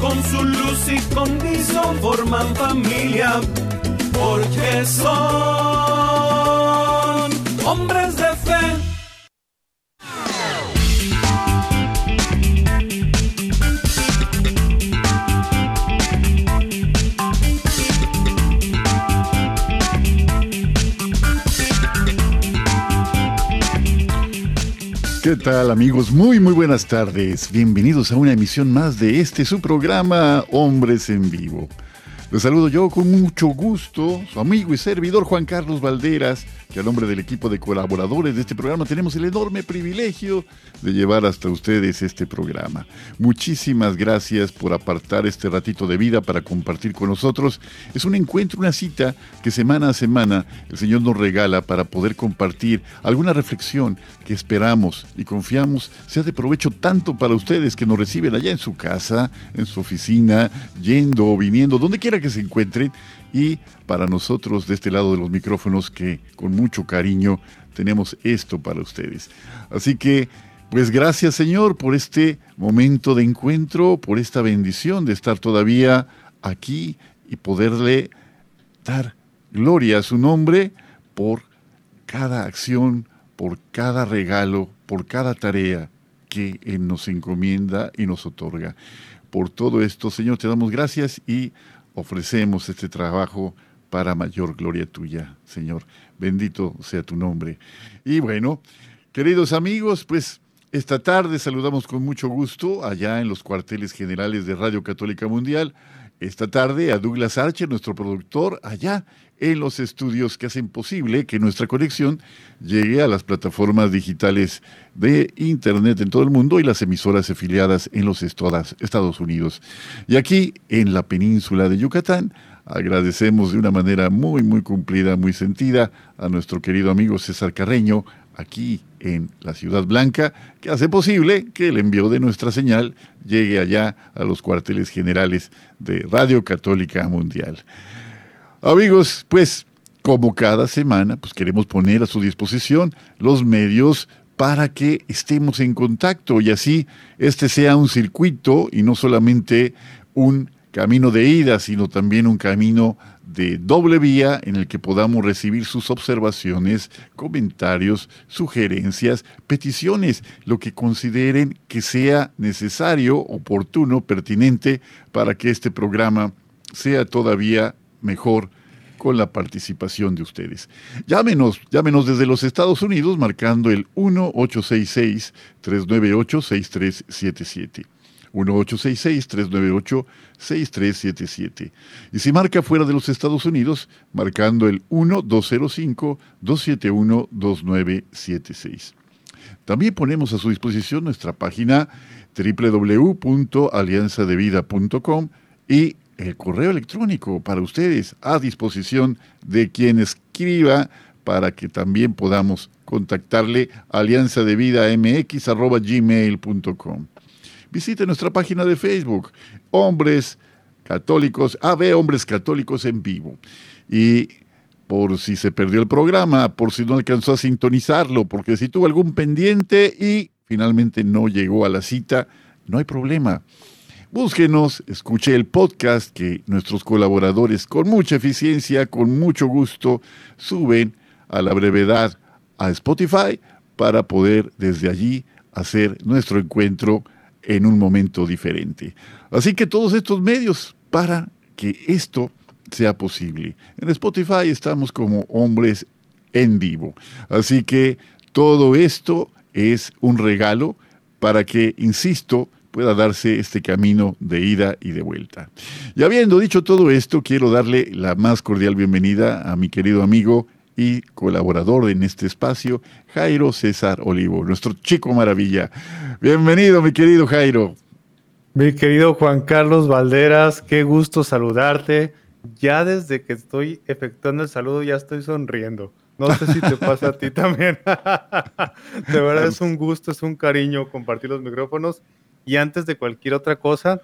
con su luz y condición forman familia, porque son hombres de fe. ¿Qué tal amigos? Muy muy buenas tardes. Bienvenidos a una emisión más de este su programa Hombres en Vivo. Les saludo yo con mucho gusto, su amigo y servidor Juan Carlos Valderas, que a nombre del equipo de colaboradores de este programa tenemos el enorme privilegio de llevar hasta ustedes este programa. Muchísimas gracias por apartar este ratito de vida para compartir con nosotros. Es un encuentro, una cita que semana a semana el Señor nos regala para poder compartir alguna reflexión que esperamos y confiamos sea de provecho tanto para ustedes que nos reciben allá en su casa, en su oficina, yendo o viniendo, donde quiera que se encuentren y para nosotros de este lado de los micrófonos que con mucho cariño tenemos esto para ustedes. Así que, pues gracias Señor por este momento de encuentro, por esta bendición de estar todavía aquí y poderle dar gloria a su nombre por cada acción, por cada regalo, por cada tarea que Él nos encomienda y nos otorga. Por todo esto, Señor, te damos gracias y ofrecemos este trabajo para mayor gloria tuya, Señor. Bendito sea tu nombre. Y bueno, queridos amigos, pues esta tarde saludamos con mucho gusto allá en los cuarteles generales de Radio Católica Mundial. Esta tarde a Douglas Archer, nuestro productor, allá en los estudios que hacen posible que nuestra conexión llegue a las plataformas digitales de Internet en todo el mundo y las emisoras afiliadas en los Estados Unidos. Y aquí, en la península de Yucatán, agradecemos de una manera muy, muy cumplida, muy sentida a nuestro querido amigo César Carreño, aquí en la Ciudad Blanca, que hace posible que el envío de nuestra señal llegue allá a los cuarteles generales de Radio Católica Mundial. Amigos, pues como cada semana, pues queremos poner a su disposición los medios para que estemos en contacto y así este sea un circuito y no solamente un camino de ida, sino también un camino de doble vía en el que podamos recibir sus observaciones, comentarios, sugerencias, peticiones, lo que consideren que sea necesario, oportuno, pertinente para que este programa sea todavía mejor con la participación de ustedes. Llámenos, llámenos desde los Estados Unidos marcando el 1-866-398-6377. 1-866-398-6377. Y si marca fuera de los Estados Unidos, marcando el 1-205-271-2976. También ponemos a su disposición nuestra página www.alianzadevida.com y el correo electrónico para ustedes a disposición de quien escriba para que también podamos contactarle alianza de vida. Visite nuestra página de Facebook, Hombres Católicos, AB Hombres Católicos en Vivo. Y por si se perdió el programa, por si no alcanzó a sintonizarlo, porque si tuvo algún pendiente y finalmente no llegó a la cita, no hay problema Búsquenos, escuche el podcast que nuestros colaboradores con mucha eficiencia, con mucho gusto, suben a la brevedad a Spotify para poder desde allí hacer nuestro encuentro en un momento diferente. Así que todos estos medios para que esto sea posible. En Spotify estamos como hombres en vivo. Así que todo esto es un regalo para que, insisto, pueda darse este camino de ida y de vuelta. Y habiendo dicho todo esto, quiero darle la más cordial bienvenida a mi querido amigo y colaborador en este espacio, Jairo César Olivo, nuestro chico maravilla. Bienvenido, mi querido Jairo. Mi querido Juan Carlos Valderas, qué gusto saludarte ya desde que estoy efectuando el saludo ya estoy sonriendo. No sé si te pasa a ti también. de verdad es un gusto, es un cariño compartir los micrófonos. Y antes de cualquier otra cosa,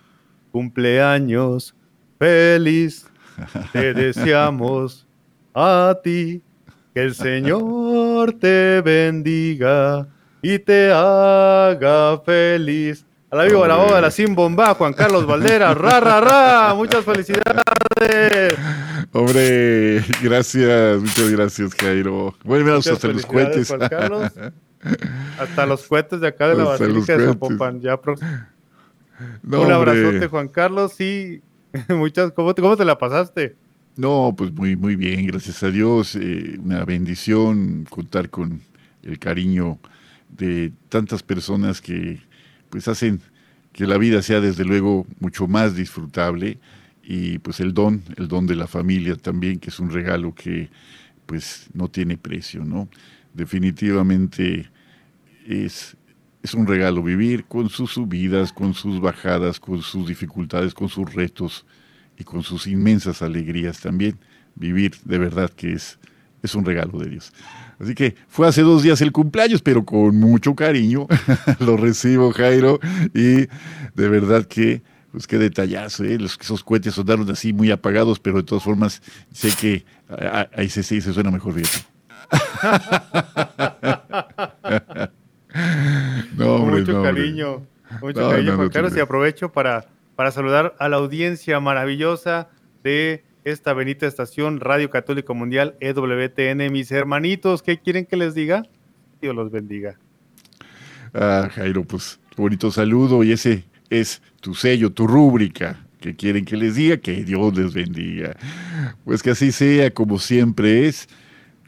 cumpleaños feliz. Te deseamos a ti. Que el Señor te bendiga y te haga feliz. A la viva la boda, la sin bomba, Juan Carlos Valdera, ra, ra, ra, muchas felicidades. Hombre, gracias, muchas gracias, Jairo. Bueno, hasta los cohetes. Juan Carlos. Hasta los cohetes de acá de la Basílica de Zapopan. Ya Un abrazote, Juan Carlos, y muchas, ¿cómo te, ¿cómo te la pasaste? No, pues muy, muy bien, gracias a Dios. Eh, una bendición contar con el cariño de tantas personas que pues hacen que la vida sea desde luego mucho más disfrutable y pues el don, el don de la familia también, que es un regalo que pues no tiene precio, ¿no? Definitivamente es, es un regalo vivir con sus subidas, con sus bajadas, con sus dificultades, con sus retos y con sus inmensas alegrías también. Vivir de verdad que es, es un regalo de Dios. Así que fue hace dos días el cumpleaños, pero con mucho cariño lo recibo, Jairo, y de verdad que, pues qué detallazo, ¿eh? Los, esos cohetes sonaron así muy apagados, pero de todas formas sé que ahí se, se suena mejor bien. no, mucho cariño, mucho cariño, Juan Carlos, y aprovecho para, para saludar a la audiencia maravillosa de esta benita estación Radio Católico Mundial EWTN. Mis hermanitos, ¿qué quieren que les diga? Dios los bendiga. Ah, Jairo, pues bonito saludo y ese es tu sello, tu rúbrica. que quieren que les diga? Que Dios les bendiga. Pues que así sea como siempre es.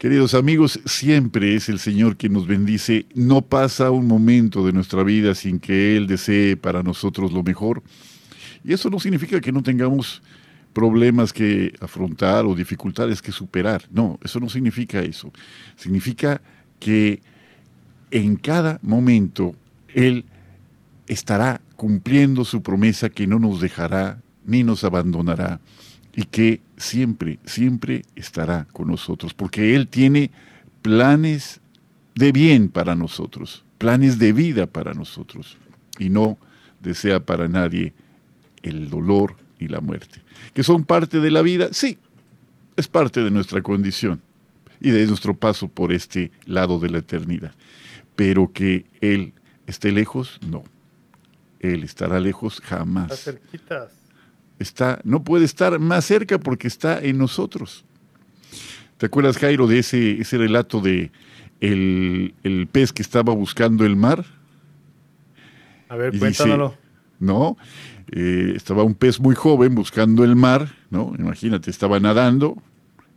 Queridos amigos, siempre es el Señor quien nos bendice. No pasa un momento de nuestra vida sin que Él desee para nosotros lo mejor. Y eso no significa que no tengamos problemas que afrontar o dificultades que superar. No, eso no significa eso. Significa que en cada momento Él estará cumpliendo su promesa que no nos dejará ni nos abandonará y que siempre, siempre estará con nosotros, porque Él tiene planes de bien para nosotros, planes de vida para nosotros, y no desea para nadie el dolor y la muerte que son parte de la vida, sí, es parte de nuestra condición y de nuestro paso por este lado de la eternidad. Pero que Él esté lejos, no. Él estará lejos jamás. Está, no puede estar más cerca porque está en nosotros. ¿Te acuerdas, Jairo, de ese, ese relato de el, pez que estaba buscando el mar? A ver, cuéntanoslo. no, eh, estaba un pez muy joven buscando el mar, ¿no? Imagínate, estaba nadando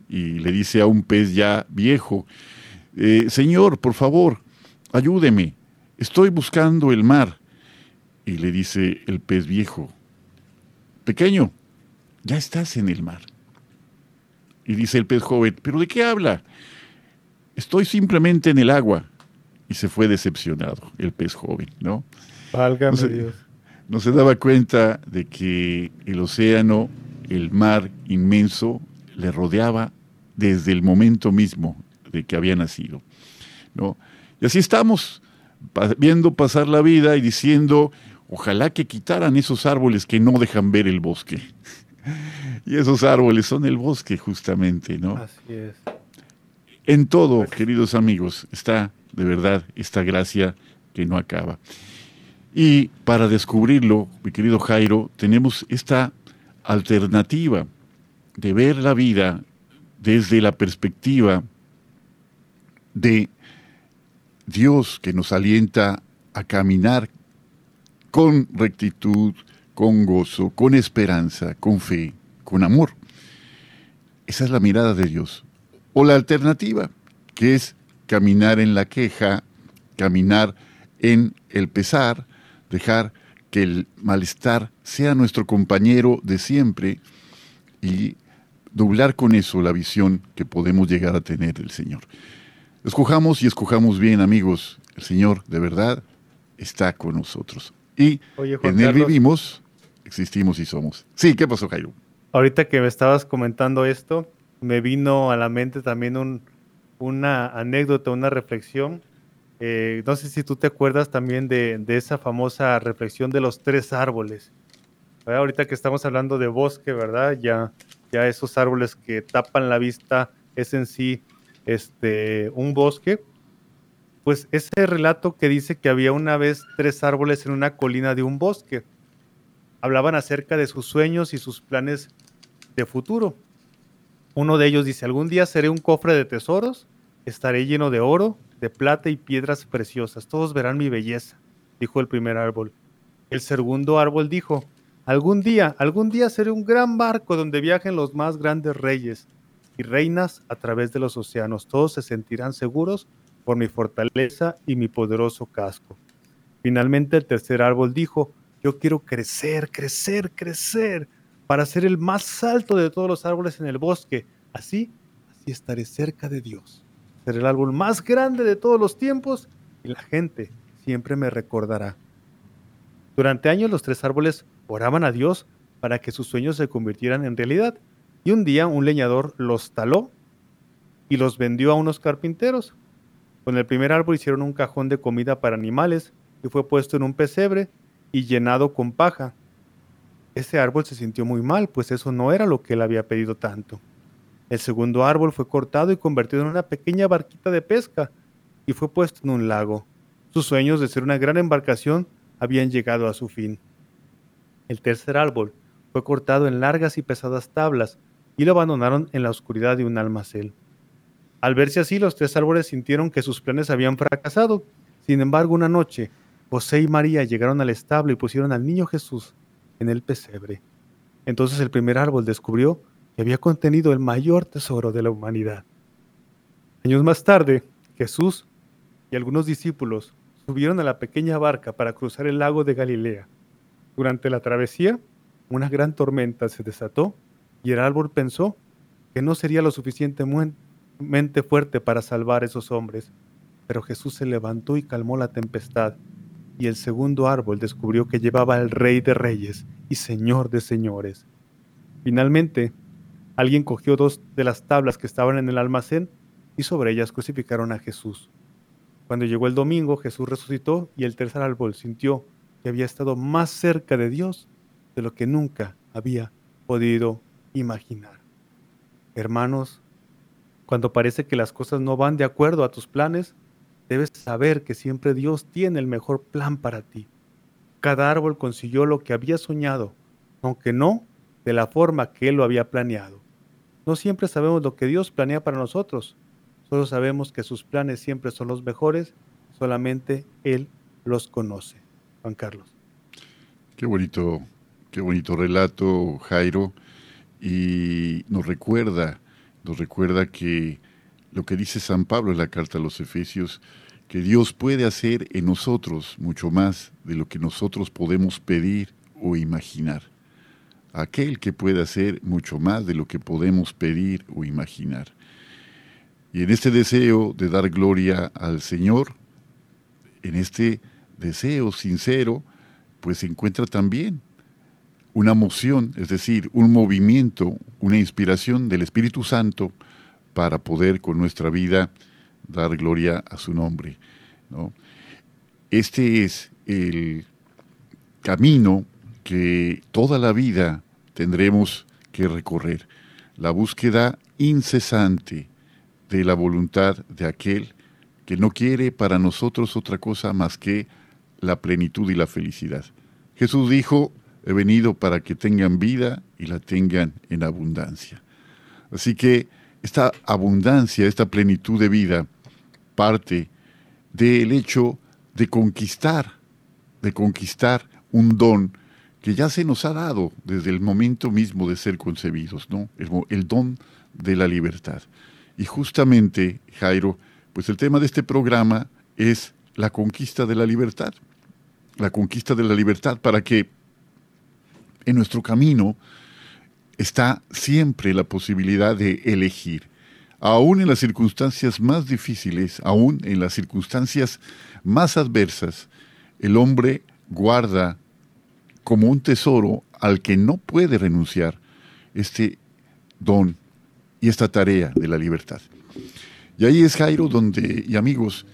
y le dice a un pez ya viejo, eh, Señor, por favor, ayúdeme, estoy buscando el mar. Y le dice el pez viejo, pequeño, ya estás en el mar. Y dice el pez joven, ¿pero de qué habla? Estoy simplemente en el agua. Y se fue decepcionado el pez joven, ¿no? Válgame Dios no se daba cuenta de que el océano, el mar inmenso, le rodeaba desde el momento mismo de que había nacido. ¿no? Y así estamos, viendo pasar la vida y diciendo, ojalá que quitaran esos árboles que no dejan ver el bosque. y esos árboles son el bosque justamente, ¿no? Así es. En todo, queridos amigos, está de verdad esta gracia que no acaba. Y para descubrirlo, mi querido Jairo, tenemos esta alternativa de ver la vida desde la perspectiva de Dios que nos alienta a caminar con rectitud, con gozo, con esperanza, con fe, con amor. Esa es la mirada de Dios. O la alternativa, que es caminar en la queja, caminar en el pesar, dejar que el malestar sea nuestro compañero de siempre y doblar con eso la visión que podemos llegar a tener del Señor. Escojamos y escojamos bien, amigos. El Señor de verdad está con nosotros. Y en Él vivimos, existimos y somos. Sí, ¿qué pasó, Jairo? ahorita que me estabas comentando esto, me vino a la mente también una anécdota, una reflexión. Eh, no sé si tú te acuerdas también de, esa famosa reflexión de los tres árboles. Ahorita que estamos hablando de bosque, ¿verdad? Ya, ya esos árboles que tapan la vista es en sí este, un bosque. Pues ese relato que dice que había una vez tres árboles en una colina de un bosque. Hablaban acerca de sus sueños y sus planes de futuro. Uno de ellos dice, algún día seré un cofre de tesoros, estaré lleno de oro, de plata y piedras preciosas, todos verán mi belleza, dijo el primer árbol. El segundo árbol dijo, algún día, algún día seré un gran barco donde viajen los más grandes reyes y reinas a través de los océanos, todos se sentirán seguros por mi fortaleza y mi poderoso casco. Finalmente el tercer árbol dijo, yo quiero crecer, crecer, crecer, para ser el más alto de todos los árboles en el bosque. Así, así estaré cerca de Dios. Seré el árbol más grande de todos los tiempos y la gente siempre me recordará. Durante años los tres árboles oraban a Dios para que sus sueños se convirtieran en realidad. Y un día un leñador los taló y los vendió a unos carpinteros. Con el primer árbol hicieron un cajón de comida para animales y fue puesto en un pesebre y llenado con paja ese árbol se sintió muy mal, pues eso no era lo que él había pedido tanto. El segundo árbol fue cortado y convertido en una pequeña barquita de pesca y fue puesto en un lago. Sus sueños de ser una gran embarcación habían llegado a su fin. El tercer árbol fue cortado en largas y pesadas tablas y lo abandonaron en la oscuridad de un almacén. Al verse así, los tres árboles sintieron que sus planes habían fracasado. Sin embargo, una noche, José y María llegaron al establo y pusieron al niño Jesús en el pesebre. Entonces el primer árbol descubrió que había contenido el mayor tesoro de la humanidad. Años más tarde, Jesús y algunos discípulos subieron a la pequeña barca para cruzar el lago de Galilea. Durante la travesía, una gran tormenta se desató y el árbol pensó que no sería lo suficientemente fuerte para salvar a esos hombres. Pero Jesús se levantó y calmó la tempestad y el segundo árbol descubrió que llevaba al Rey de Reyes y Señor de Señores. Finalmente, alguien cogió dos de las tablas que estaban en el almacén y sobre ellas crucificaron a Jesús. Cuando llegó el domingo, Jesús resucitó y el tercer árbol sintió que había estado más cerca de Dios de lo que nunca había podido imaginar. Hermanos, cuando parece que las cosas no van de acuerdo a tus planes, Debes saber que siempre Dios tiene el mejor plan para ti. Cada árbol consiguió lo que había soñado, aunque no de la forma que Él lo había planeado. No siempre sabemos lo que Dios planea para nosotros, solo sabemos que sus planes siempre son los mejores, solamente Él los conoce. Juan Carlos. Qué bonito, qué bonito relato, Jairo, y nos recuerda, nos recuerda que lo que dice San Pablo en la carta a los Efesios, que Dios puede hacer en nosotros mucho más de lo que nosotros podemos pedir o imaginar. Aquel que puede hacer mucho más de lo que podemos pedir o imaginar. Y en este deseo de dar gloria al Señor, en este deseo sincero, pues se encuentra también una moción, es decir, un movimiento, una inspiración del Espíritu Santo para poder con nuestra vida dar gloria a su nombre. Este es el camino que toda la vida tendremos que recorrer, la búsqueda incesante de la voluntad de aquel que no quiere para nosotros otra cosa más que la plenitud y la felicidad. Jesús dijo, he venido para que tengan vida y la tengan en abundancia. Así que esta abundancia, esta plenitud de vida, parte del hecho de conquistar, de conquistar un don que ya se nos ha dado desde el momento mismo de ser concebidos, ¿no? El, don de la libertad. Y justamente, Jairo, pues el tema de este programa es la conquista de la libertad. La conquista de la libertad para que en nuestro camino está siempre la posibilidad de elegir. Aún en las circunstancias más difíciles, aún en las circunstancias más adversas, el hombre guarda como un tesoro al que no puede renunciar este don y esta tarea de la libertad. Y ahí es Jairo donde, y amigos,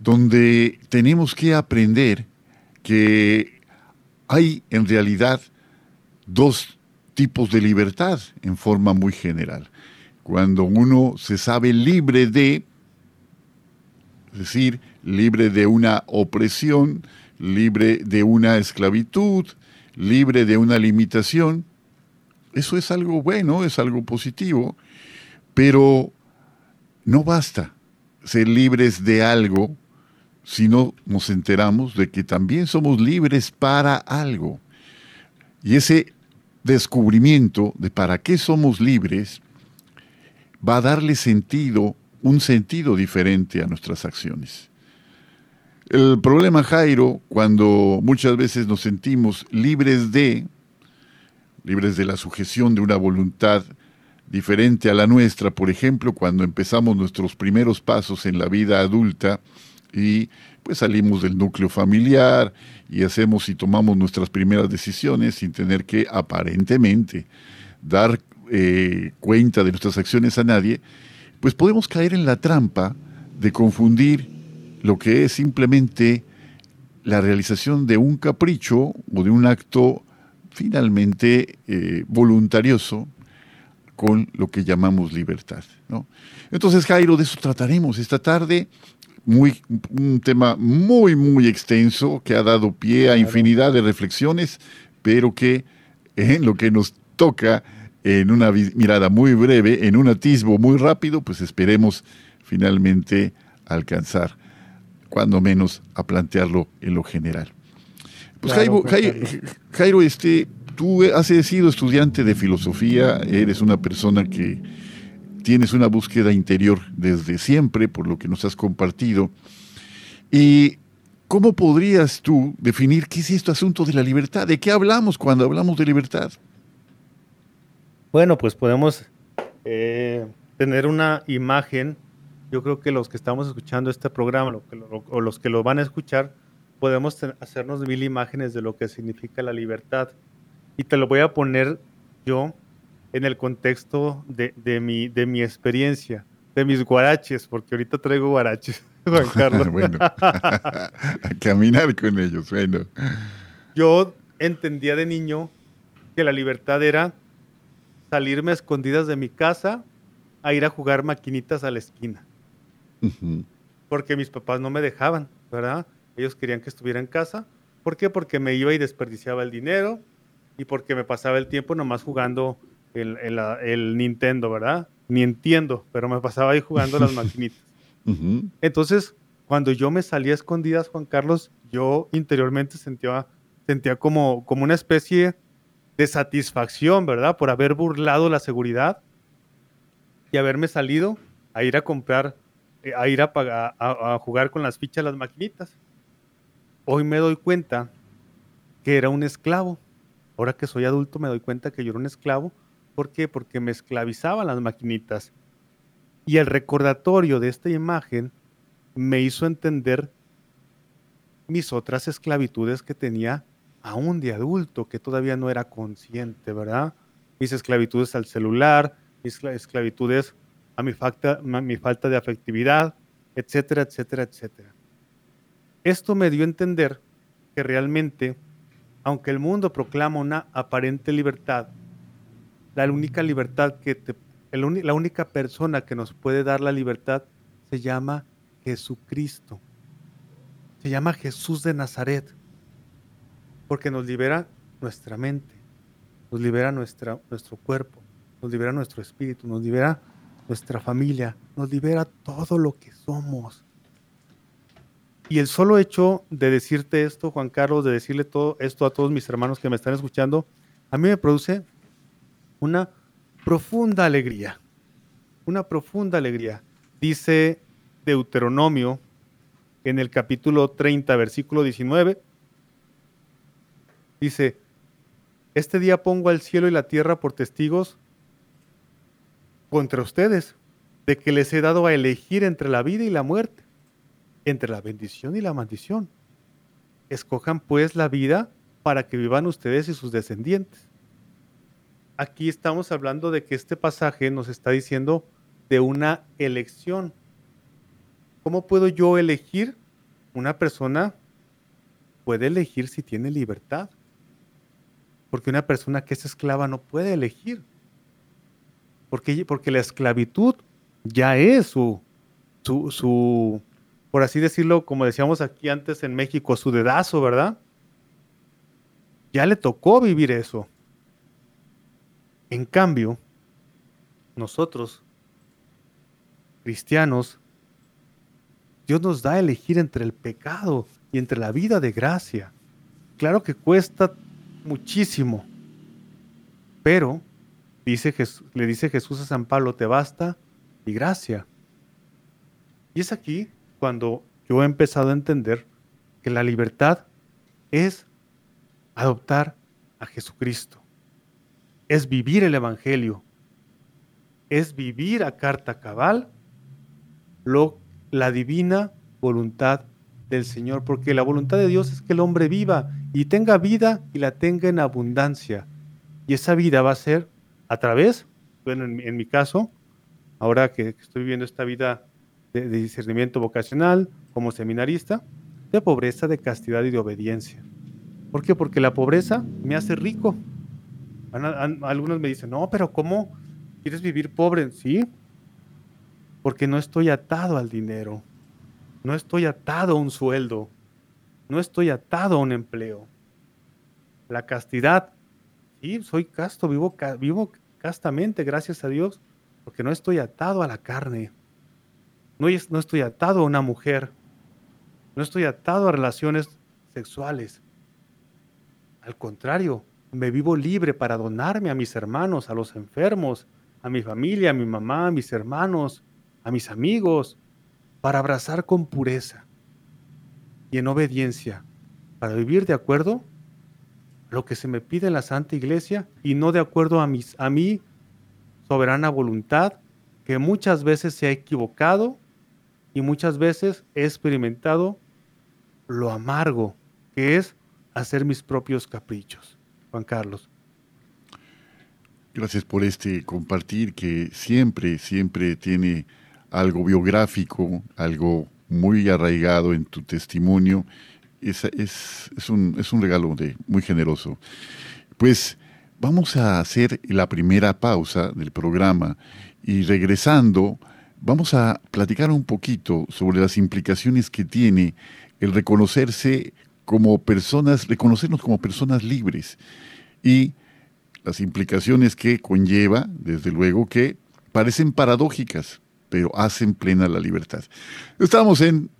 donde tenemos que aprender que hay en realidad dos tipos de libertad en forma muy general. Cuando uno se sabe libre de, es decir, libre de una opresión, libre de una esclavitud, libre de una limitación, eso es algo bueno, es algo positivo, pero no basta ser libres de algo si no nos enteramos de que también somos libres para algo. Y ese descubrimiento de para qué somos libres va a darle sentido, un sentido diferente a nuestras acciones. El problema, Jairo, cuando muchas veces nos sentimos libres de, libres de la sujeción de una voluntad diferente a la nuestra, por ejemplo, cuando empezamos nuestros primeros pasos en la vida adulta y pues salimos del núcleo familiar y hacemos y tomamos nuestras primeras decisiones sin tener que aparentemente dar eh, cuenta de nuestras acciones a nadie, pues podemos caer en la trampa de confundir lo que es simplemente la realización de un capricho o de un acto finalmente eh, voluntarioso con lo que llamamos libertad. ¿no? Entonces, Jairo, de eso trataremos esta tarde muy, un tema muy, muy extenso que ha dado pie a infinidad de reflexiones, pero que en lo que nos toca, en una mirada muy breve, en un atisbo muy rápido, pues esperemos finalmente alcanzar, cuando menos, a plantearlo en lo general. Pues Jairo, Jairo, este, tú has sido estudiante de filosofía, eres una persona que tienes una búsqueda interior desde siempre, por lo que nos has compartido. ¿Y cómo podrías tú definir qué es este asunto de la libertad? ¿De qué hablamos cuando hablamos de libertad? Bueno, pues podemos eh, tener una imagen. Yo creo que los que estamos escuchando este programa o los que lo van a escuchar, podemos hacernos mil imágenes de lo que significa la libertad. Y te lo voy a poner yo en el contexto de, mi, de mi experiencia, de mis guaraches, porque ahorita traigo guaraches, Juan Carlos. bueno, a caminar con ellos, bueno. Yo entendía de niño que la libertad era salirme a escondidas de mi casa a ir a jugar maquinitas a la esquina. Porque mis papás no me dejaban, ¿verdad? Ellos querían que estuviera en casa. ¿Por qué? Porque me iba y desperdiciaba el dinero y porque me pasaba el tiempo nomás jugando el, Nintendo, ¿verdad? Ni entiendo, pero me pasaba ahí jugando las maquinitas. Entonces, cuando yo me salía a escondidas, Juan Carlos, yo interiormente sentía, sentía como, como una especie de satisfacción, ¿verdad? Por haber burlado la seguridad y haberme salido a ir a comprar, eh, a ir a, a, a jugar con las fichas las maquinitas. Hoy me doy cuenta que era un esclavo. Ahora que soy adulto me doy cuenta que yo era un esclavo ¿Por qué? Porque me esclavizaban las maquinitas. Y el recordatorio de esta imagen me hizo entender mis otras esclavitudes que tenía aún de adulto, que todavía no era consciente, ¿verdad? Mis esclavitudes al celular, mis esclavitudes a mi falta, mi falta de afectividad, etcétera, etcétera, etcétera. Esto me dio a entender que realmente, aunque el mundo proclama una aparente libertad, la única libertad que te, la única persona que nos puede dar la libertad se llama Jesucristo. Se llama Jesús de Nazaret. Porque nos libera nuestra mente, nos libera nuestra, nuestro cuerpo, nos libera nuestro espíritu, nos libera nuestra familia, nos libera todo lo que somos. Y el solo hecho de decirte esto, Juan Carlos, de decirle todo esto a todos mis hermanos que me están escuchando, a mí me produce una profunda alegría, una profunda alegría. Dice Deuteronomio en el capítulo 30, versículo 19, dice, este día pongo al cielo y la tierra por testigos contra ustedes, de que les he dado a elegir entre la vida y la muerte, entre la bendición y la maldición. Escojan pues la vida para que vivan ustedes y sus descendientes aquí estamos hablando de que este pasaje nos está diciendo de una elección. ¿Cómo puedo yo elegir? Una persona puede elegir si tiene libertad. Porque una persona que es esclava no puede elegir. Porque, porque la esclavitud ya es su, su, su, por así decirlo, como decíamos aquí antes en México, su dedazo, ¿verdad? Ya le tocó vivir eso. En cambio, nosotros, cristianos, Dios nos da a elegir entre el pecado y entre la vida de gracia. Claro que cuesta muchísimo, pero dice le dice Jesús a San Pablo, te basta y gracia. Y es aquí cuando yo he empezado a entender que la libertad es adoptar a Jesucristo es vivir el Evangelio, es vivir a carta cabal lo, la divina voluntad del Señor, porque la voluntad de Dios es que el hombre viva y tenga vida y la tenga en abundancia. Y esa vida va a ser a través, bueno, en, mi caso, ahora que estoy viviendo esta vida de, de discernimiento vocacional como seminarista, de pobreza, de castidad y de obediencia. ¿Por qué? Porque la pobreza me hace rico, algunos me dicen, no, pero ¿cómo quieres vivir pobre? Sí, porque no estoy atado al dinero, no estoy atado a un sueldo, no estoy atado a un empleo. La castidad, sí, soy casto, vivo, vivo castamente, gracias a Dios, porque no estoy atado a la carne, no, no estoy atado a una mujer, no estoy atado a relaciones sexuales. Al contrario, me vivo libre para donarme a mis hermanos, a los enfermos, a mi familia, a mi mamá, a mis hermanos, a mis amigos, para abrazar con pureza y en obediencia, para vivir de acuerdo a lo que se me pide en la Santa Iglesia y no de acuerdo a, a mi soberana voluntad, que muchas veces se ha equivocado y muchas veces he experimentado lo amargo que es hacer mis propios caprichos. Juan Carlos. Gracias por este compartir que siempre, siempre tiene algo biográfico, algo muy arraigado en tu testimonio. Es, es, un, es un regalo muy generoso. Pues vamos a hacer la primera pausa del programa y regresando vamos a platicar un poquito sobre las implicaciones que tiene el reconocerse como personas, reconocernos como personas libres y las implicaciones que conlleva, desde luego, que parecen paradójicas, pero hacen plena la libertad. Estamos en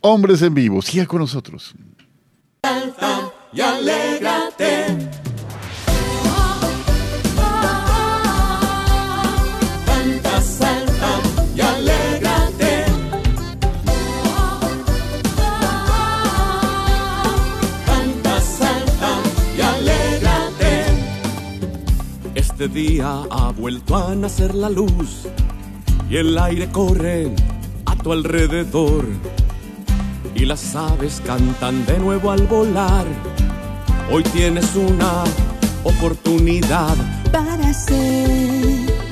Hombres en Vivo, siga con nosotros. Este día ha vuelto a nacer la luz y el aire corre a tu alrededor y las aves cantan de nuevo al volar. Hoy tienes una oportunidad para ser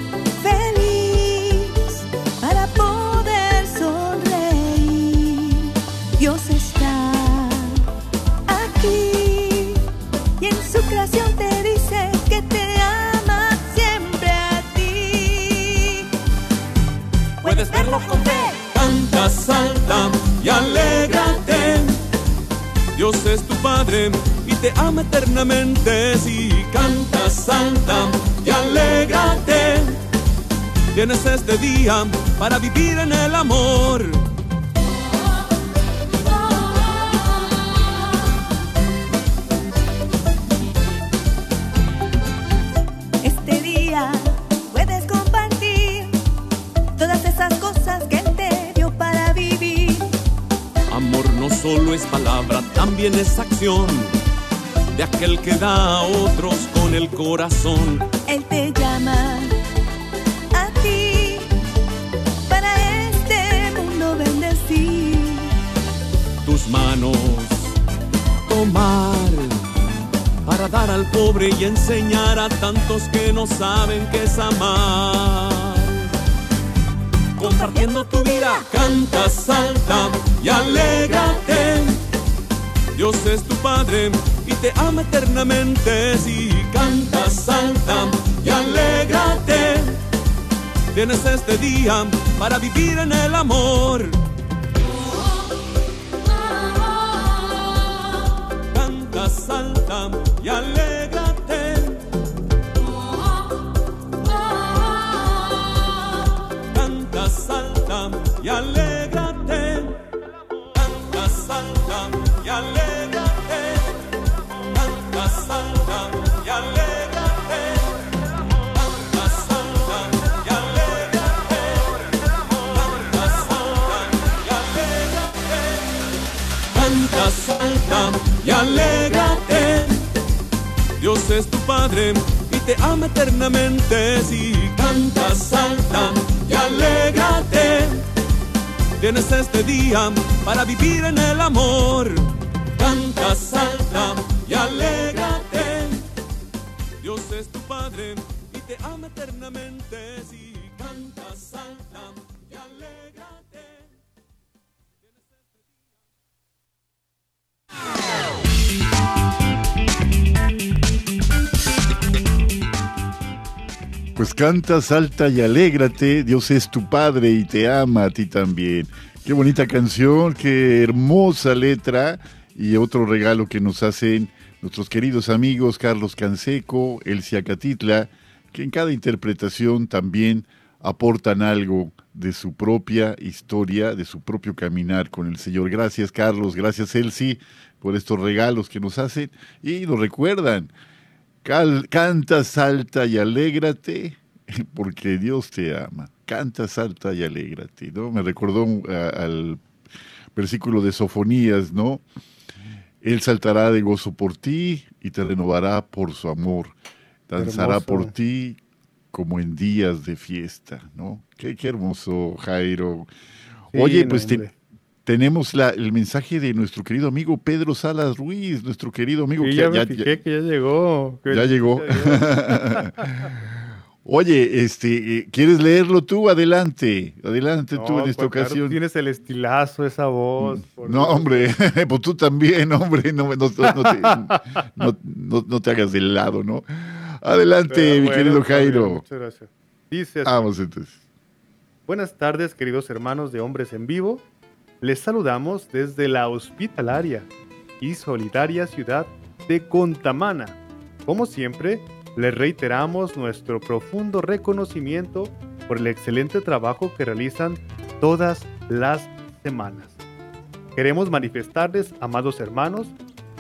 Y te ama eternamente. Si canta, salta y alégrate. Tienes este día para vivir en el amor. Solo es palabra, también es acción de aquel que da a otros con el corazón. Él te llama a ti para este mundo bendecir. Tus manos tomar para dar al pobre y enseñar a tantos que no saben qué es amar. Compartiendo tu vida, canta, salta y alégrate. Dios es tu Padre y te ama eternamente. Si canta, salta y alégrate. Tienes este día para vivir en el amor. Canta, salta y alégrate. Es tu Padre y te ama eternamente. Si canta, salta y alégrate. Tienes este día para vivir en el amor. Canta, salta y alégrate. Dios es tu Padre y te ama eternamente. Si canta, salta y alégrate. Pues canta, salta y alégrate, Dios es tu Padre y te ama a ti también. Qué bonita canción, qué hermosa letra y otro regalo que nos hacen nuestros queridos amigos Carlos Canseco, Elsia Catitla, que en cada interpretación también aportan algo de su propia historia, de su propio caminar con el Señor. Gracias Carlos, gracias Elsie por estos regalos que nos hacen y nos recuerdan Cal- canta, salta y alégrate, porque Dios te ama. Canta, salta y alégrate, ¿no? Me recordó al versículo de Sofonías, ¿no? Él saltará de gozo por ti y te renovará por su amor. Danzará Hermoso. por ti como en días de fiesta, ¿no? Qué, qué hermoso, Jairo. Sí, Oye, no, pues te-. Tenemos la- el mensaje de nuestro querido amigo Pedro Salas Ruiz, nuestro querido amigo. Sí, que ya me ya- fijé que ya llegó. que ya llegó. Oye, este, eh, ¿quieres leerlo tú? Adelante, adelante tú en esta Juan Carlos, ocasión. Tienes el estilazo, esa voz. por No, Dios. hombre, pues tú también, hombre, no, no- no te, no- te hagas del lado, ¿no? Adelante, Pero mi bueno, querido bien, Jairo. Muchas gracias. Dice así. Vamos entonces. Buenas tardes, queridos hermanos de Hombres en Vivo. Les saludamos desde la hospitalaria y solidaria ciudad de Contamana. Como siempre, les reiteramos nuestro profundo reconocimiento por el excelente trabajo que realizan todas las semanas. Queremos manifestarles, amados hermanos,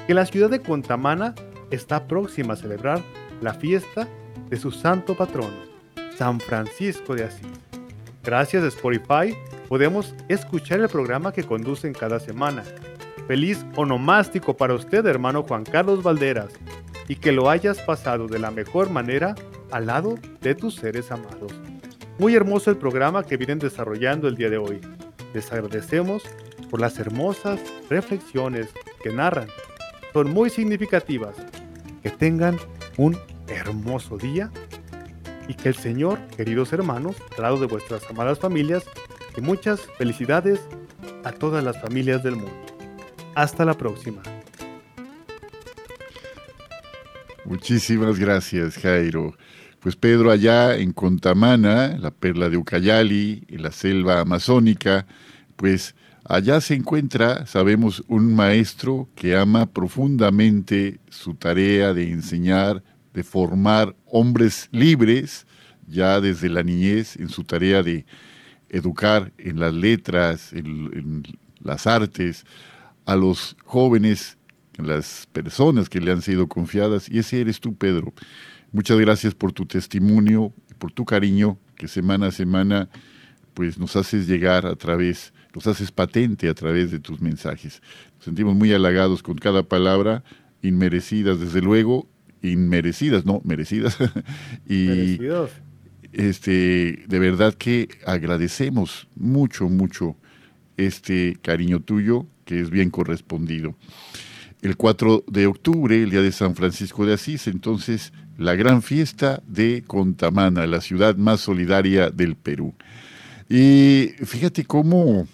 que la ciudad de Contamana está próxima a celebrar la fiesta de su santo patrono, San Francisco de Asís. Gracias a Spotify podemos escuchar el programa que conducen cada semana. Feliz onomástico para usted, hermano Juan Carlos Valderas, y que lo hayas pasado de la mejor manera al lado de tus seres amados. Muy hermoso el programa que vienen desarrollando el día de hoy. Les agradecemos por las hermosas reflexiones que narran. Son muy significativas. Que tengan un hermoso día y que el Señor, queridos hermanos, al lado de vuestras amadas familias, y muchas felicidades a todas las familias del mundo. Hasta la próxima. Muchísimas gracias, Jairo. Pues Pedro, allá en Contamana, la perla de Ucayali, en la selva amazónica, pues allá se encuentra, sabemos, un maestro que ama profundamente su tarea de enseñar, de formar hombres libres, ya desde la niñez, en su tarea de educar en las letras, en, las artes, a los jóvenes, las personas que le han sido confiadas, y ese eres tú, Pedro. Muchas gracias por tu testimonio, por tu cariño, que semana a semana pues nos haces llegar a través, nos haces patente a través de tus mensajes. Nos sentimos muy halagados con cada palabra, inmerecidas desde luego, inmerecidas, no, merecidas. y Merecidos. este, de verdad que agradecemos mucho, mucho este cariño tuyo, que es bien correspondido. el 4 de octubre, el día de San Francisco de Asís, entonces la gran fiesta de Contamana, la ciudad más solidaria del Perú. Y fíjate cómo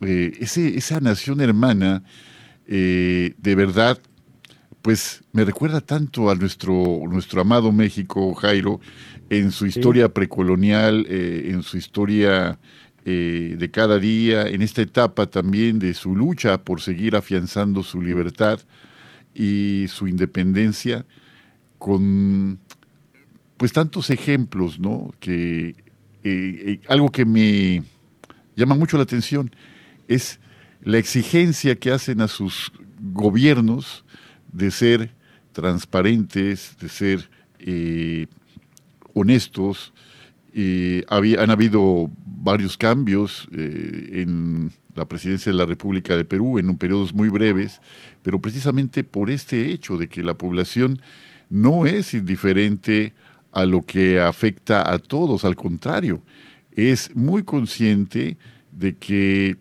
eh, ese, esa nación hermana, eh, de verdad, pues me recuerda tanto a nuestro, nuestro amado México, Jairo, en su historia precolonial, eh, en su historia de cada día, en esta etapa también de su lucha por seguir afianzando su libertad y su independencia, con pues tantos ejemplos, ¿no? Que algo que me llama mucho la atención es la exigencia que hacen a sus gobiernos de ser transparentes, de ser eh, honestos. han habido varios cambios eh, en la presidencia de la República de Perú en un periodos muy breves, pero precisamente por este hecho de que la población no es indiferente a lo que afecta a todos, al contrario, es muy consciente de que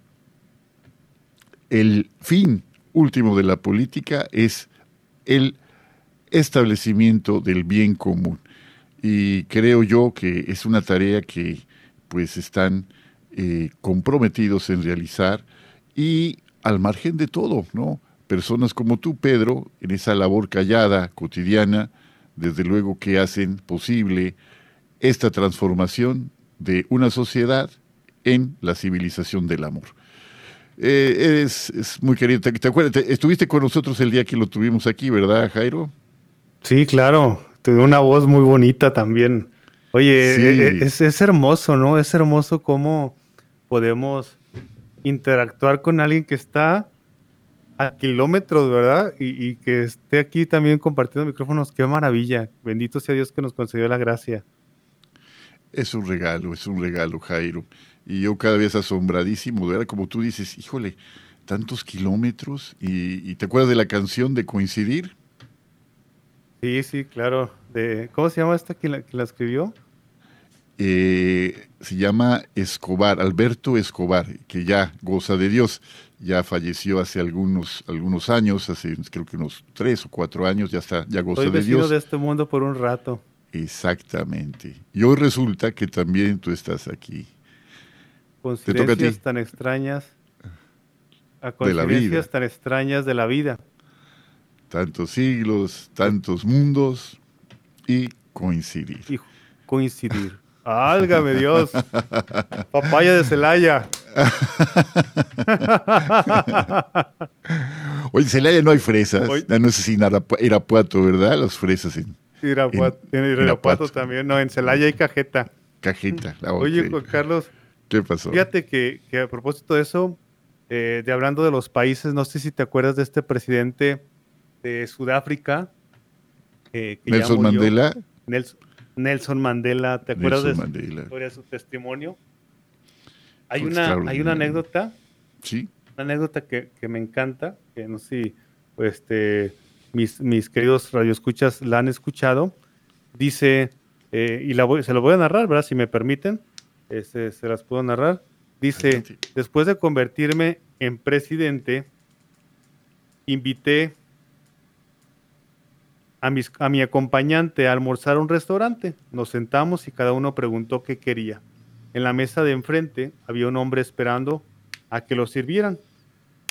el fin último de la política es el establecimiento del bien común. Y creo yo que es una tarea que pues están eh, comprometidos en realizar y al margen de todo, ¿no? Personas como tú, Pedro, en esa labor callada, cotidiana, desde luego que hacen posible esta transformación de una sociedad en la civilización del amor. Eh, es muy querido. ¿Te, acuerdas? estuviste con nosotros el día que lo tuvimos aquí, ¿verdad, Jairo? Sí, claro. Tuve una voz muy bonita también. Oye, eh, eh, es, hermoso, ¿no? Es hermoso cómo podemos interactuar con alguien que está a kilómetros, ¿verdad? Y, y, que esté aquí también compartiendo micrófonos. Qué maravilla. Bendito sea Dios que nos concedió la gracia. Es un regalo, es un regalo, Jairo. Y yo cada vez asombradísimo, ¿verdad? Como tú dices, híjole, tantos kilómetros. ¿Y, te acuerdas de la canción de Coincidir? Sí, sí, claro. De, ¿Cómo se llama esta que la, la escribió? Eh, se llama Escobar, Alberto Escobar, que ya goza de Dios. Ya falleció hace algunos, algunos años, hace creo que unos tres o cuatro años, ya está, ya goza de Dios. de este mundo por un rato. Exactamente. Y hoy resulta que también tú estás aquí. Coincidencias tan extrañas. A coincidencias tan extrañas de la vida. Tantos siglos, tantos mundos y coincidir. Y coincidir. ¡Álgame Dios! Papaya de Celaya. Oye, en Celaya no hay fresas. No sé si en Irapuato, ¿verdad? Las fresas en, Irapuato, en, Irapuato, también, no, en Celaya hay cajeta. Cajeta, la Oye, Juan Carlos. ¿Qué pasó? Fíjate que, a propósito de eso, eh, de hablando de los países, no sé si te acuerdas de este presidente de Sudáfrica. Eh, Nelson Mandela. Nelson, Mandela, ¿te acuerdas de, su testimonio? Hay una, hay una anécdota. Sí. Una anécdota que, que me encanta, que no sé si pues, este, mis, mis queridos radioescuchas la han escuchado. Dice, eh, y la se lo voy a narrar, ¿verdad? Si me permiten, este, se las puedo narrar. Dice, después de convertirme en presidente, invité a, mis, a mi acompañante a almorzar a un restaurante. Nos sentamos y cada uno preguntó qué quería. En la mesa de enfrente había un hombre esperando a que lo sirvieran.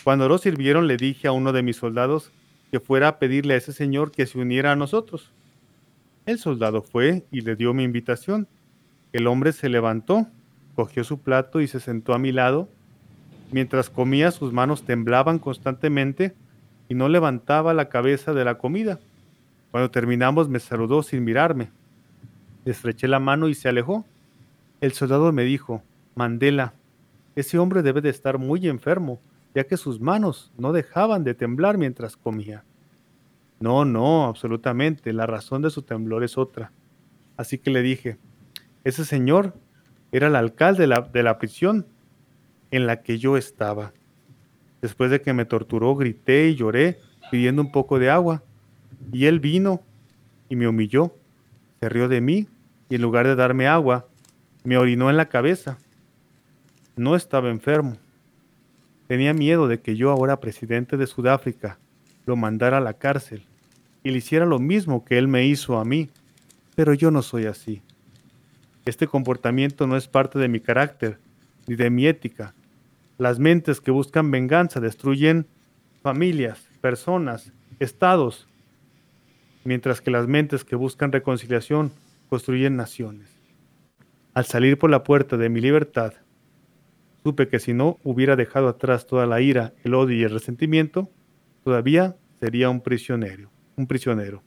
Cuando lo sirvieron le dije a uno de mis soldados que fuera a pedirle a ese señor que se uniera a nosotros. El soldado fue y le dio mi invitación. El hombre se levantó, cogió su plato y se sentó a mi lado. Mientras comía sus manos temblaban constantemente y no levantaba la cabeza de la comida. Cuando terminamos me saludó sin mirarme. Estreché la mano y se alejó. El soldado me dijo, Mandela, ese hombre debe de estar muy enfermo ya que sus manos no dejaban de temblar mientras comía. No, no, absolutamente, la razón de su temblor es otra. Así que le dije, ese señor era el alcalde de la, de la prisión en la que yo estaba. Después de que me torturó, grité y lloré pidiendo un poco de agua. Y él vino y me humilló, se rió de mí y en lugar de darme agua, me orinó en la cabeza. No estaba enfermo, Tenía miedo de que yo, ahora presidente de Sudáfrica, lo mandara a la cárcel y le hiciera lo mismo que él me hizo a mí, pero yo no soy así. Este comportamiento no es parte de mi carácter ni de mi ética. Las mentes que buscan venganza destruyen familias, personas, estados, mientras que las mentes que buscan reconciliación construyen naciones. Al salir por la puerta de mi libertad, supe que si no hubiera dejado atrás toda la ira, el odio y el resentimiento, todavía sería un prisionero, un prisionero.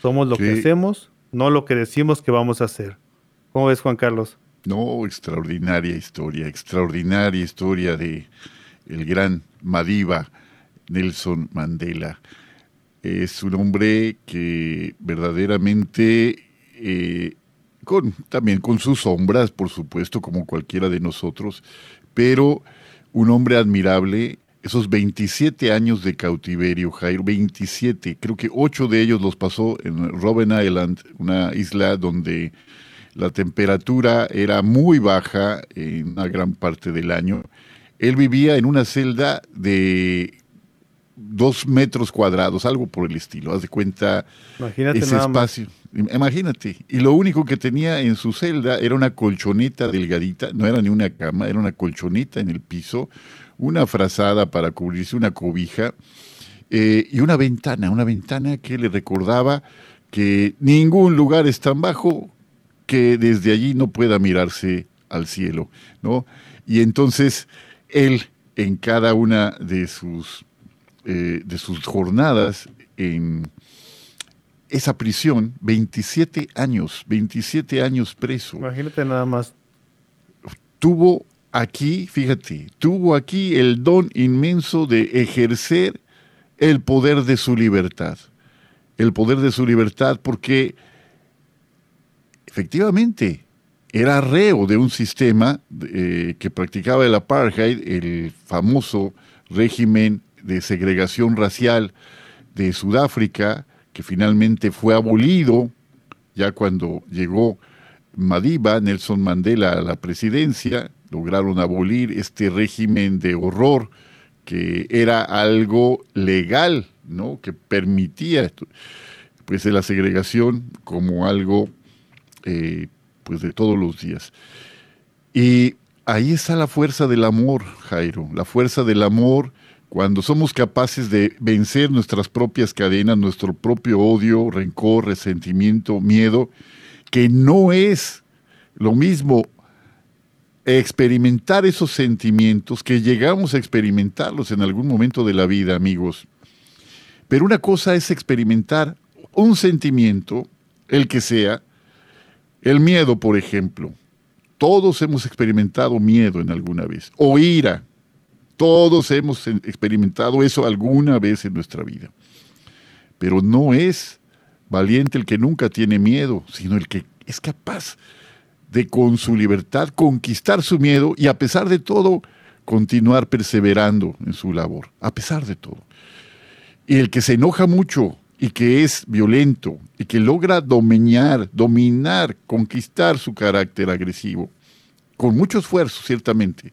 Somos lo que hacemos, no lo que decimos que vamos a hacer. ¿Cómo ves, Juan Carlos? No, extraordinaria historia, extraordinaria historia de el gran Madiba Nelson Mandela. Es un hombre que verdaderamente, eh, con, también con sus sombras, por supuesto, como cualquiera de nosotros, pero un hombre admirable. Esos 27 años de cautiverio, Jairo, 27, creo que 8 de ellos los pasó en Robben Island, una isla donde la temperatura era muy baja en una gran parte del año. Él vivía en una celda de dos metros cuadrados, algo por el estilo. Haz de cuenta Imagínate ese espacio. Imagínate. Y lo único que tenía en su celda era una colchoneta delgadita, no era ni una cama, era una colchoneta en el piso, una frazada para cubrirse, una cobija eh, y una ventana, una ventana que le recordaba que ningún lugar es tan bajo que desde allí no pueda mirarse al cielo, ¿no? Y entonces él en cada una de sus eh, de sus jornadas en esa prisión, 27 años, 27 años preso, Imagínate nada más. tuvo aquí, fíjate, tuvo aquí el don inmenso de ejercer el poder de su libertad. El poder de su libertad porque efectivamente era reo de un sistema eh, que practicaba el apartheid, el famoso régimen de segregación racial de Sudáfrica, que finalmente fue abolido ya cuando llegó Madiba, Nelson Mandela a la presidencia, lograron abolir este régimen de horror que era algo legal, ¿no? Que permitía pues la segregación como algo eh, pues de todos los días. Y ahí está la fuerza del amor, Jairo, la fuerza del amor cuando somos capaces de vencer nuestras propias cadenas, nuestro propio odio, rencor, resentimiento, miedo, que no es lo mismo experimentar esos sentimientos que llegamos a experimentarlos en algún momento de la vida, amigos. Pero una cosa es experimentar un sentimiento, el que sea, el miedo, por ejemplo. Todos hemos experimentado miedo en alguna vez, o ira. Todos hemos experimentado eso alguna vez en nuestra vida. Pero no es valiente el que nunca tiene miedo, sino el que es capaz de con su libertad conquistar su miedo y a pesar de todo continuar perseverando en su labor, a pesar de todo. Y el que se enoja mucho y que es violento y que logra dominar, dominar, conquistar su carácter agresivo, con mucho esfuerzo ciertamente,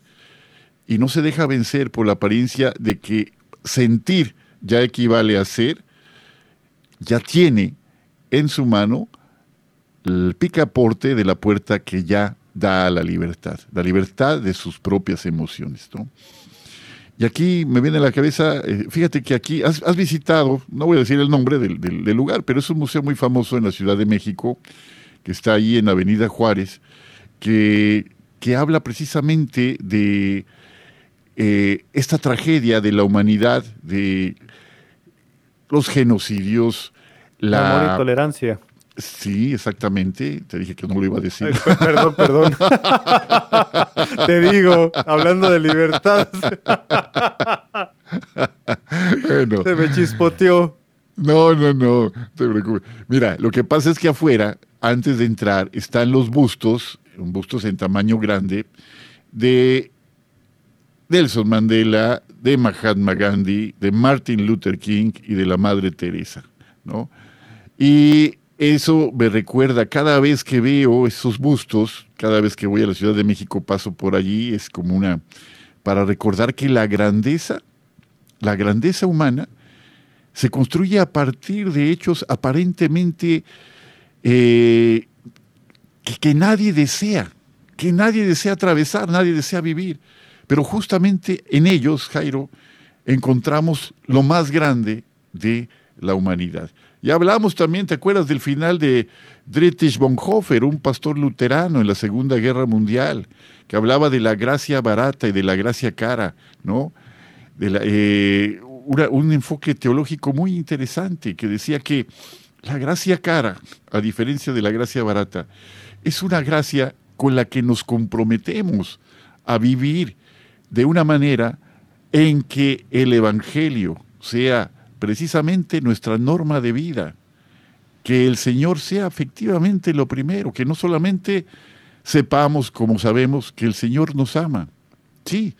y no se deja vencer por la apariencia de que sentir ya equivale a ser, ya tiene en su mano el picaporte de la puerta que ya da a la libertad, la libertad de sus propias emociones. ¿no? Y aquí me viene a la cabeza, eh, fíjate que aquí has, has, visitado, no voy a decir el nombre del, del, del, lugar, pero es un museo muy famoso en la Ciudad de México, que está ahí en Avenida Juárez, que, que habla precisamente de eh, esta tragedia de la humanidad, de los genocidios, la amor y tolerancia. Sí, exactamente. Te dije que no lo iba a decir. Ay, perdón, perdón. Te digo, hablando de libertad. bueno. Se me chispoteó. No, no, no. Te preocupes. Mira, lo que pasa es que afuera, antes de entrar, están los bustos, bustos en tamaño grande, de Nelson Mandela, de Mahatma Gandhi, de Martin Luther King y de la Madre Teresa, ¿no? Y eso me recuerda, cada vez que veo esos bustos, cada vez que voy a la Ciudad de México paso por allí, es como una, para recordar que la grandeza la grandeza humana se construye a partir de hechos aparentemente eh, que, nadie desea, que nadie desea atravesar, nadie desea vivir. Pero justamente en ellos, Jairo, encontramos lo más grande de la humanidad. Y hablamos también, ¿te acuerdas del final de Dietrich Bonhoeffer, un pastor luterano en la Segunda Guerra Mundial, que hablaba de la gracia barata y de la gracia cara, ¿no? De eh, un enfoque teológico muy interesante que decía que la gracia cara, a diferencia de la gracia barata, es una gracia con la que nos comprometemos a vivir de una manera en que el Evangelio sea precisamente nuestra norma de vida, que el Señor sea efectivamente lo primero, que no solamente sepamos, como sabemos, que el Señor nos ama. Sí,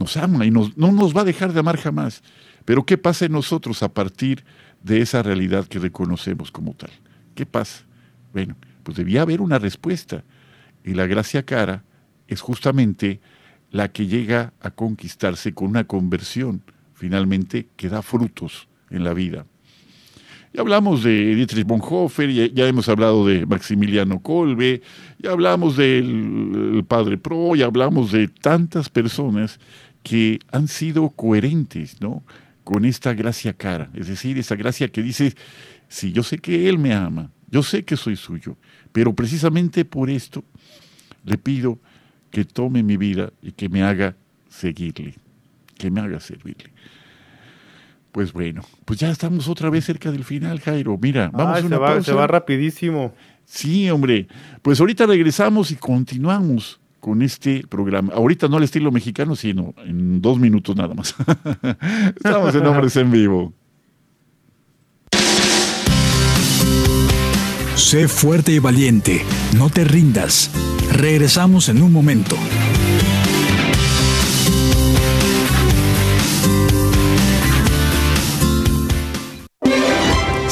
nos ama y no nos va a dejar de amar jamás. Pero ¿qué pasa en nosotros a partir de esa realidad que reconocemos como tal? ¿Qué pasa? Bueno, pues debía haber una respuesta. Y la gracia cara es justamente la que llega a conquistarse con una conversión, finalmente, que da frutos en la vida. Ya hablamos de Dietrich Bonhoeffer, ya, hemos hablado de Maximiliano Kolbe, ya hablamos del padre Pro, ya hablamos de tantas personas que han sido coherentes, ¿no? Con esta gracia cara, es decir, esa gracia que dice, sí, yo sé que Él me ama, yo sé que soy suyo, pero precisamente por esto le pido que tome mi vida y que me haga seguirle, que me haga servirle. Pues bueno, pues ya estamos otra vez cerca del final, Jairo. Mira, vamos a una se va, pausa. Se va rapidísimo. Sí, hombre. Pues ahorita regresamos y continuamos con este programa. Ahorita no al estilo mexicano, sino en dos minutos nada más. Estamos en Hombres en Vivo. Sé fuerte y valiente, no te rindas. Regresamos en un momento.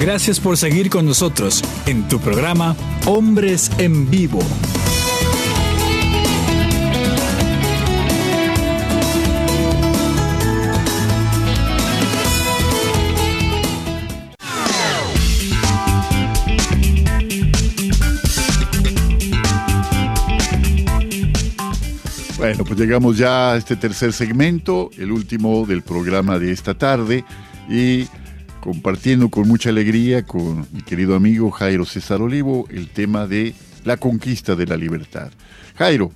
Gracias por seguir con nosotros en tu programa Hombres en Vivo. Bueno, pues llegamos ya a este tercer segmento, el último del programa de esta tarde. Y compartiendo con mucha alegría con mi querido amigo Jairo César Olivo el tema de la conquista de la libertad. Jairo.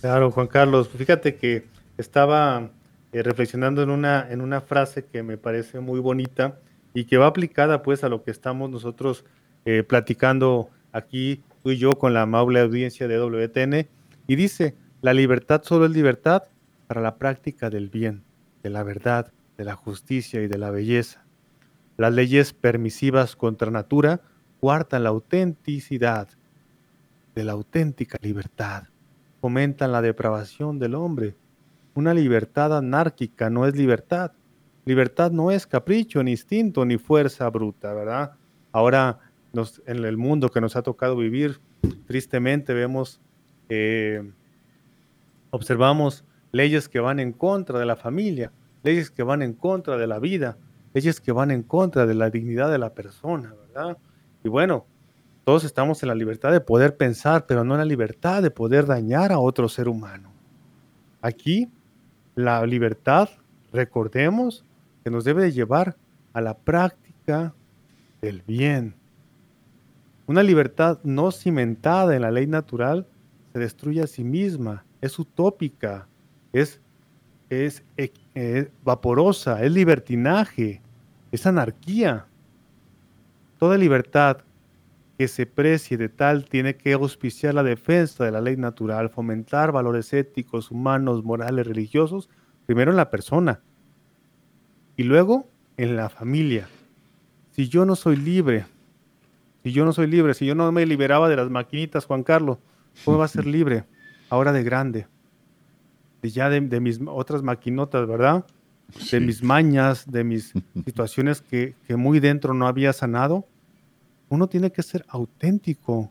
Claro, Juan Carlos, fíjate que estaba eh, reflexionando en una, en una frase que me parece muy bonita y que va aplicada pues a lo que estamos nosotros eh, platicando aquí tú y yo con la amable audiencia de WTN y dice, la libertad solo es libertad para la práctica del bien, de la verdad, de la justicia y de la belleza. Las leyes permisivas contra natura guardan la autenticidad de la auténtica libertad, fomentan la depravación del hombre. Una libertad anárquica no es libertad. Libertad no es capricho, ni instinto, ni fuerza bruta, ¿verdad? Ahora, en el mundo que nos ha tocado vivir, tristemente vemos, eh, observamos leyes que van en contra de la familia, leyes que van en contra de la vida, leyes que van en contra de la dignidad de la persona, ¿verdad? Y bueno, todos estamos en la libertad de poder pensar, pero no en la libertad de poder dañar a otro ser humano. Aquí, la libertad, recordemos, que nos debe llevar a la práctica del bien. Una libertad no cimentada en la ley natural se destruye a sí misma, es utópica, es, es es vaporosa, es libertinaje, es anarquía. Toda libertad que se precie de tal tiene que auspiciar la defensa de la ley natural, fomentar valores éticos, humanos, morales, religiosos, primero en la persona y luego en la familia. Si yo no soy libre, si yo no soy libre, si yo no me liberaba de las maquinitas, Juan Carlos, ¿cómo va a ser libre ahora de grande? Ya de, mis otras maquinotas, ¿verdad? De mis mañas, de mis situaciones que, que muy dentro no había sanado uno tiene que ser auténtico.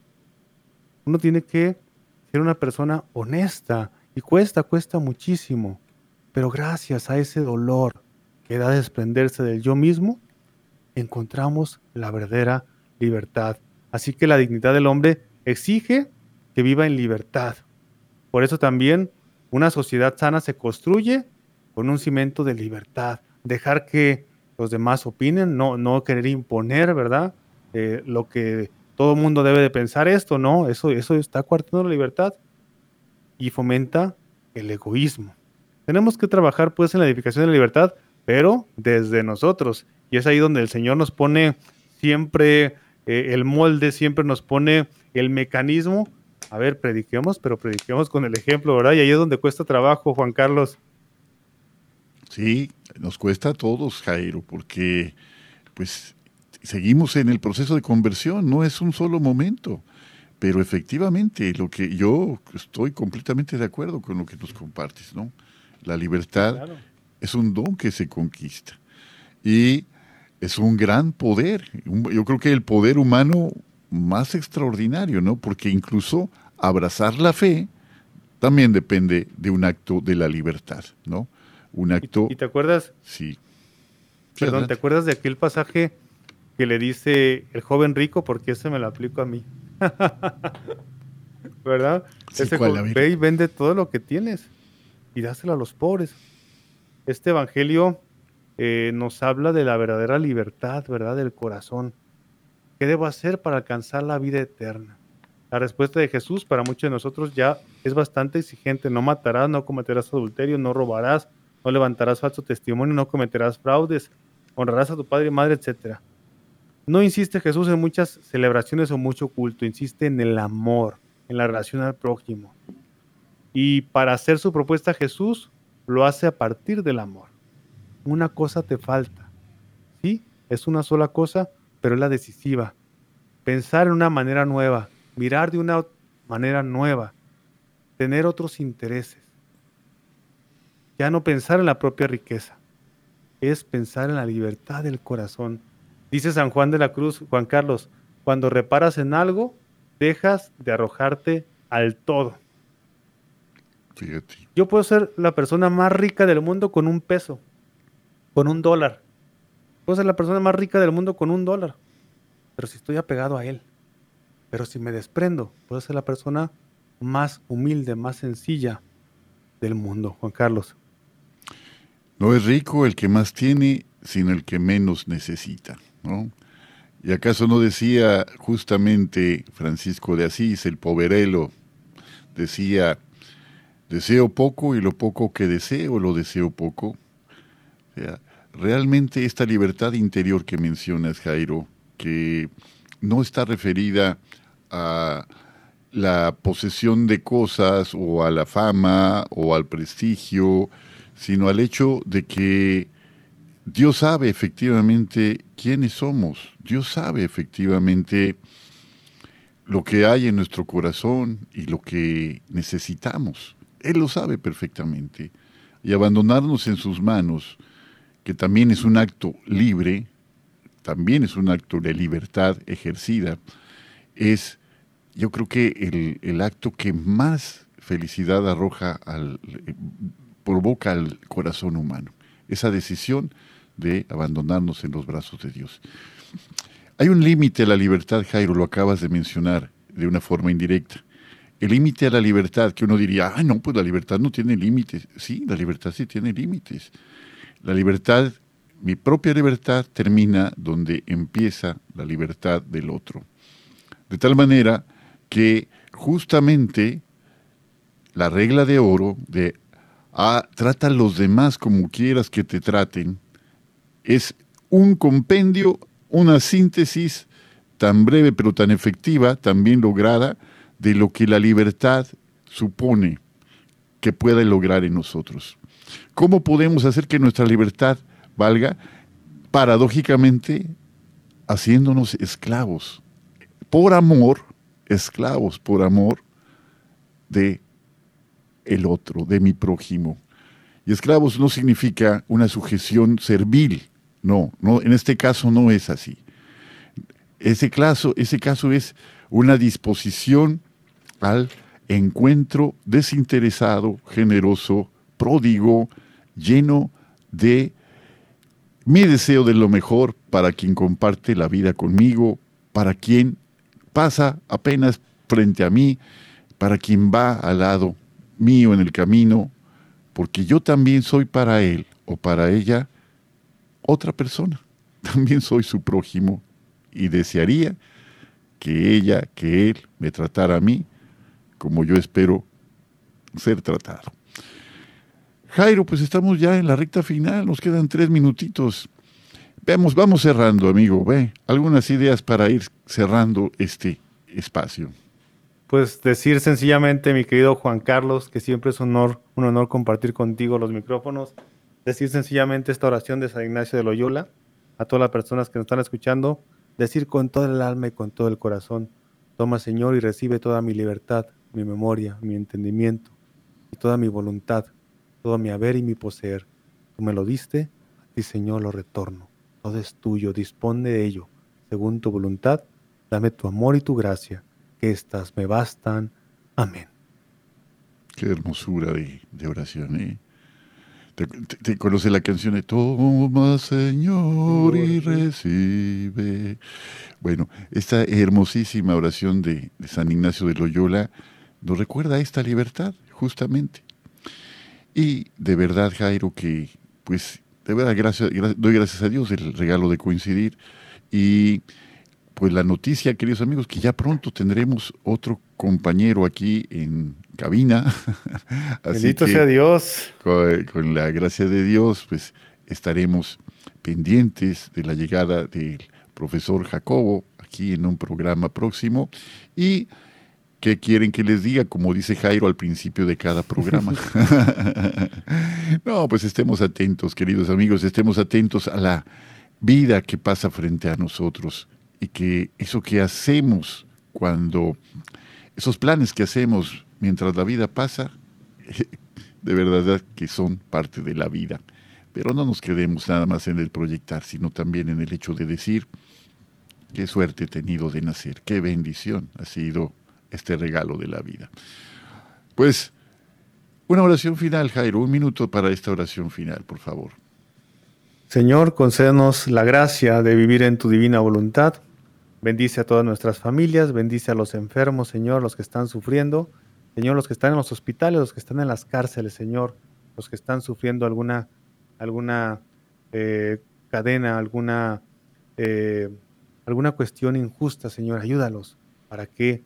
Uno tiene que ser una persona honesta. Y cuesta, cuesta muchísimo. Pero gracias a ese dolor que da desprenderse del yo mismo, encontramos la verdadera libertad. Así que la dignidad del hombre exige que viva en libertad. Por eso también una sociedad sana se construye con un cimiento de libertad. Dejar que los demás opinen, no, no querer imponer, ¿verdad? Eh, lo que todo mundo debe de pensar esto, ¿no? Eso, eso está coartando la libertad y fomenta el egoísmo. Tenemos que trabajar pues en la edificación de la libertad, pero desde nosotros. Y es ahí donde el Señor nos pone siempre eh, el molde, siempre nos pone el mecanismo. A ver, prediquemos, pero prediquemos con el ejemplo, ¿verdad? Y ahí es donde cuesta trabajo, Juan Carlos. Sí, nos cuesta a todos, Jairo, porque pues seguimos en el proceso de conversión, no es un solo momento. Pero efectivamente, lo que yo estoy completamente de acuerdo con lo que nos compartes, ¿no? La libertad es un don que se conquista. Y es un gran poder. Yo creo que el poder humano más extraordinario, ¿no? Porque incluso abrazar la fe también depende de un acto de la libertad, ¿no? Un acto. ¿Y, te acuerdas? Sí. Perdón, ¿te acuerdas de aquel pasaje que le dice el joven rico, porque ese me lo aplico a mí. ¿Verdad? ese ve y vende todo lo que tienes y dáselo a los pobres. Este evangelio eh, nos habla de la verdadera libertad, ¿verdad? Del corazón. ¿Qué debo hacer para alcanzar la vida eterna? La respuesta de Jesús para muchos de nosotros ya es bastante exigente. No matarás, no cometerás adulterio, no robarás, no levantarás falso testimonio, no cometerás fraudes, honrarás a tu padre y madre, etcétera. No insiste Jesús en muchas celebraciones o mucho culto, insiste en el amor, en la relación al prójimo. Y para hacer su propuesta Jesús lo hace a partir del amor. Una cosa te falta. Sí, es una sola cosa, pero es la decisiva. Pensar en una manera nueva, mirar de una manera nueva, tener otros intereses. Ya no pensar en la propia riqueza, es pensar en la libertad del corazón Dice San Juan de la Cruz, Juan Carlos, cuando reparas en algo, dejas de arrojarte al todo. Fíjate. Yo puedo ser la persona más rica del mundo con un peso, con un dólar. Puedo ser la persona más rica del mundo con un dólar, pero si estoy apegado a él. Pero si me desprendo, puedo ser la persona más humilde, más sencilla del mundo, Juan Carlos. No es rico el que más tiene, sino el que menos necesita. ¿no? ¿Y acaso no decía justamente Francisco de Asís, el poverelo, decía, deseo poco y lo poco que deseo lo deseo poco? realmente esta libertad interior que mencionas, Jairo, que no está referida la posesión de cosas o a la fama o al prestigio, sino al hecho de que Dios sabe efectivamente quiénes somos. Dios sabe efectivamente lo que hay en nuestro corazón y lo que necesitamos. Él lo sabe perfectamente. Y abandonarnos en sus manos, que también es un acto libre, también es un acto de libertad ejercida, es yo creo que el, acto que más felicidad arroja al, provoca al corazón humano. Esa decisión de abandonarnos en los brazos de Dios. Hay un límite a la libertad, Jairo, lo acabas de mencionar de una forma indirecta. El límite a la libertad, que uno diría, ah, no, pues la libertad no tiene límites. Sí, la libertad sí tiene límites. La libertad, mi propia libertad, termina donde empieza la libertad del otro. De tal manera que justamente la regla de oro de ah, trata a los demás como quieras que te traten, es un compendio, una síntesis tan breve pero tan efectiva, tan bien lograda, de lo que la libertad supone que pueda lograr en nosotros. ¿Cómo podemos hacer que nuestra libertad valga? Paradójicamente, haciéndonos esclavos. Por amor, esclavos por amor de el otro, de mi prójimo. Y esclavos no significa una sujeción servil, no, no, en este caso no es así. Ese caso, ese caso es una disposición al encuentro desinteresado, generoso, pródigo, lleno de mi deseo de lo mejor para quien comparte la vida conmigo, para quien pasa apenas frente a mí, para quien va al lado mío en el camino, porque yo también soy para él o para ella otra persona. También soy su prójimo y desearía que ella, que él me tratara a mí como yo espero ser tratado. Jairo, pues estamos ya en la recta final, nos quedan tres minutitos. Veamos, vamos cerrando, amigo, ve, algunas ideas para ir cerrando este espacio. Pues decir sencillamente, mi querido Juan Carlos, que siempre es un honor, un honor compartir contigo los micrófonos. Decir sencillamente esta oración de San Ignacio de Loyola a todas las personas que nos están escuchando. Decir con todo el alma y con todo el corazón, toma Señor y recibe toda mi libertad, mi memoria, mi entendimiento y toda mi voluntad, todo mi haber y mi poseer. Tú me lo diste, a ti Señor lo retorno. Todo es tuyo, dispone de ello, según tu voluntad. Dame tu amor y tu gracia estas me bastan. Amén. Qué hermosura de, oración, ¿eh? ¿Te, conoce la canción de Toma, Señor, y recibe? Bueno, esta hermosísima oración de, San Ignacio de Loyola nos recuerda esta libertad, justamente. Y de verdad, Jairo, que pues de verdad gracias, doy gracias a Dios el regalo de coincidir y pues la noticia, queridos amigos, que ya pronto tendremos otro compañero aquí en cabina. Bendito sea Dios. Con, la gracia de Dios, pues estaremos pendientes de la llegada del profesor Jacobo aquí en un programa próximo. Y ¿Qué quieren que les diga? Como dice Jairo al principio de cada programa. no, pues estemos atentos, queridos amigos, estemos atentos a la vida que pasa frente a nosotros y que eso que hacemos cuando, esos planes que hacemos mientras la vida pasa, de verdad que son parte de la vida. Pero no nos quedemos nada más en el proyectar, sino también en el hecho de decir, qué suerte he tenido de nacer, qué bendición ha sido este regalo de la vida. Pues, una oración final, Jairo, un minuto para esta oración final, por favor. Señor, concédenos la gracia de vivir en tu divina voluntad Bendice a todas nuestras familias, bendice a los enfermos, Señor, los que están sufriendo, Señor, los que están en los hospitales, los que están en las cárceles, Señor, los que están sufriendo alguna, alguna eh, cadena, alguna, eh, alguna cuestión injusta, Señor, ayúdalos para que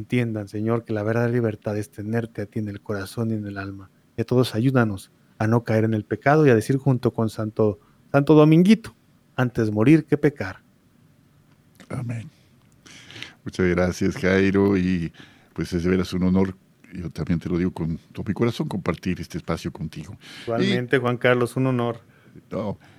entiendan, Señor, que la verdadera libertad es tenerte a ti en el corazón y en el alma. Y a todos ayúdanos a no caer en el pecado y a decir junto con Santo, Santo Dominguito, antes morir que pecar. Amén. Muchas gracias, Jairo, y pues es de veras un honor, yo también te lo digo con todo mi corazón, compartir este espacio contigo. Igualmente, Juan Carlos, un honor.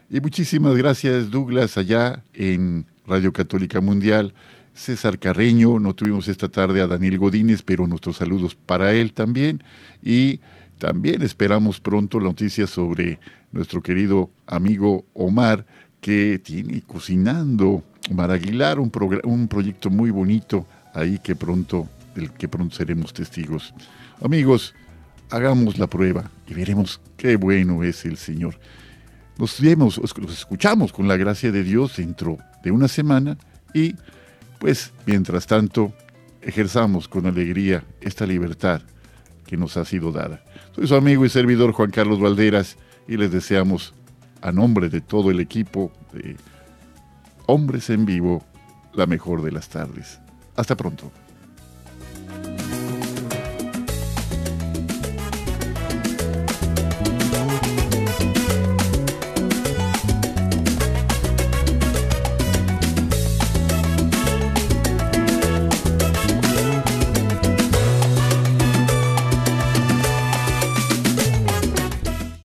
y muchísimas gracias, Douglas, allá en Radio Católica Mundial. César Carreño, no tuvimos esta tarde a Daniel Godínez, pero nuestros saludos para él también. Y también esperamos pronto la noticia sobre nuestro querido amigo Omar, que tiene cocinando Omar Aguilar, un, un proyecto muy bonito ahí que pronto, del que pronto seremos testigos. Amigos, hagamos la prueba y veremos qué bueno es el Señor. Nos vemos, los escuchamos con la gracia de Dios dentro de una semana y pues mientras tanto ejerzamos con alegría esta libertad que nos ha sido dada. Soy su amigo y servidor Juan Carlos Valderas y les deseamos a nombre de todo el equipo de Hombres en Vivo, la mejor de las tardes. Hasta pronto.